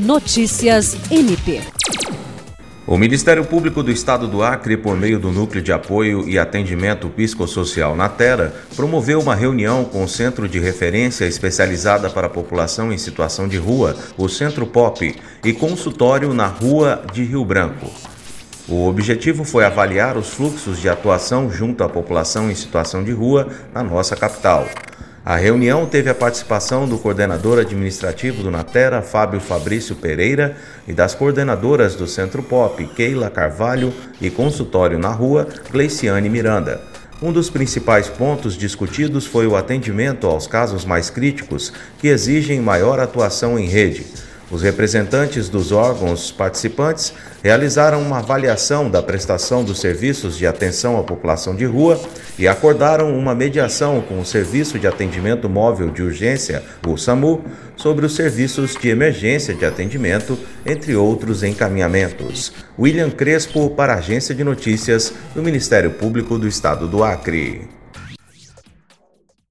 Notícias MP. O Ministério Público do Estado do Acre, por meio do Núcleo de Apoio e Atendimento Psicossocial na Terra, promoveu uma reunião com o Centro de Referência Especializada para a População em Situação de Rua, o Centro POP, e consultório na Rua de Rio Branco. O objetivo foi avaliar os fluxos de atuação junto à população em situação de rua na nossa capital. A reunião teve a participação do coordenador administrativo do Natera, Fábio Fabrício Pereira, e das coordenadoras do Centro Pop, Keila Carvalho, e consultório na rua, Gleiciane Miranda. Um dos principais pontos discutidos foi o atendimento aos casos mais críticos que exigem maior atuação em rede. Os representantes dos órgãos participantes realizaram uma avaliação da prestação dos serviços de atenção à população de rua e acordaram uma mediação com o Serviço de Atendimento Móvel de Urgência, o SAMU, sobre os serviços de emergência de atendimento, entre outros encaminhamentos. William Crespo, para a Agência de Notícias do Ministério Público do Estado do Acre.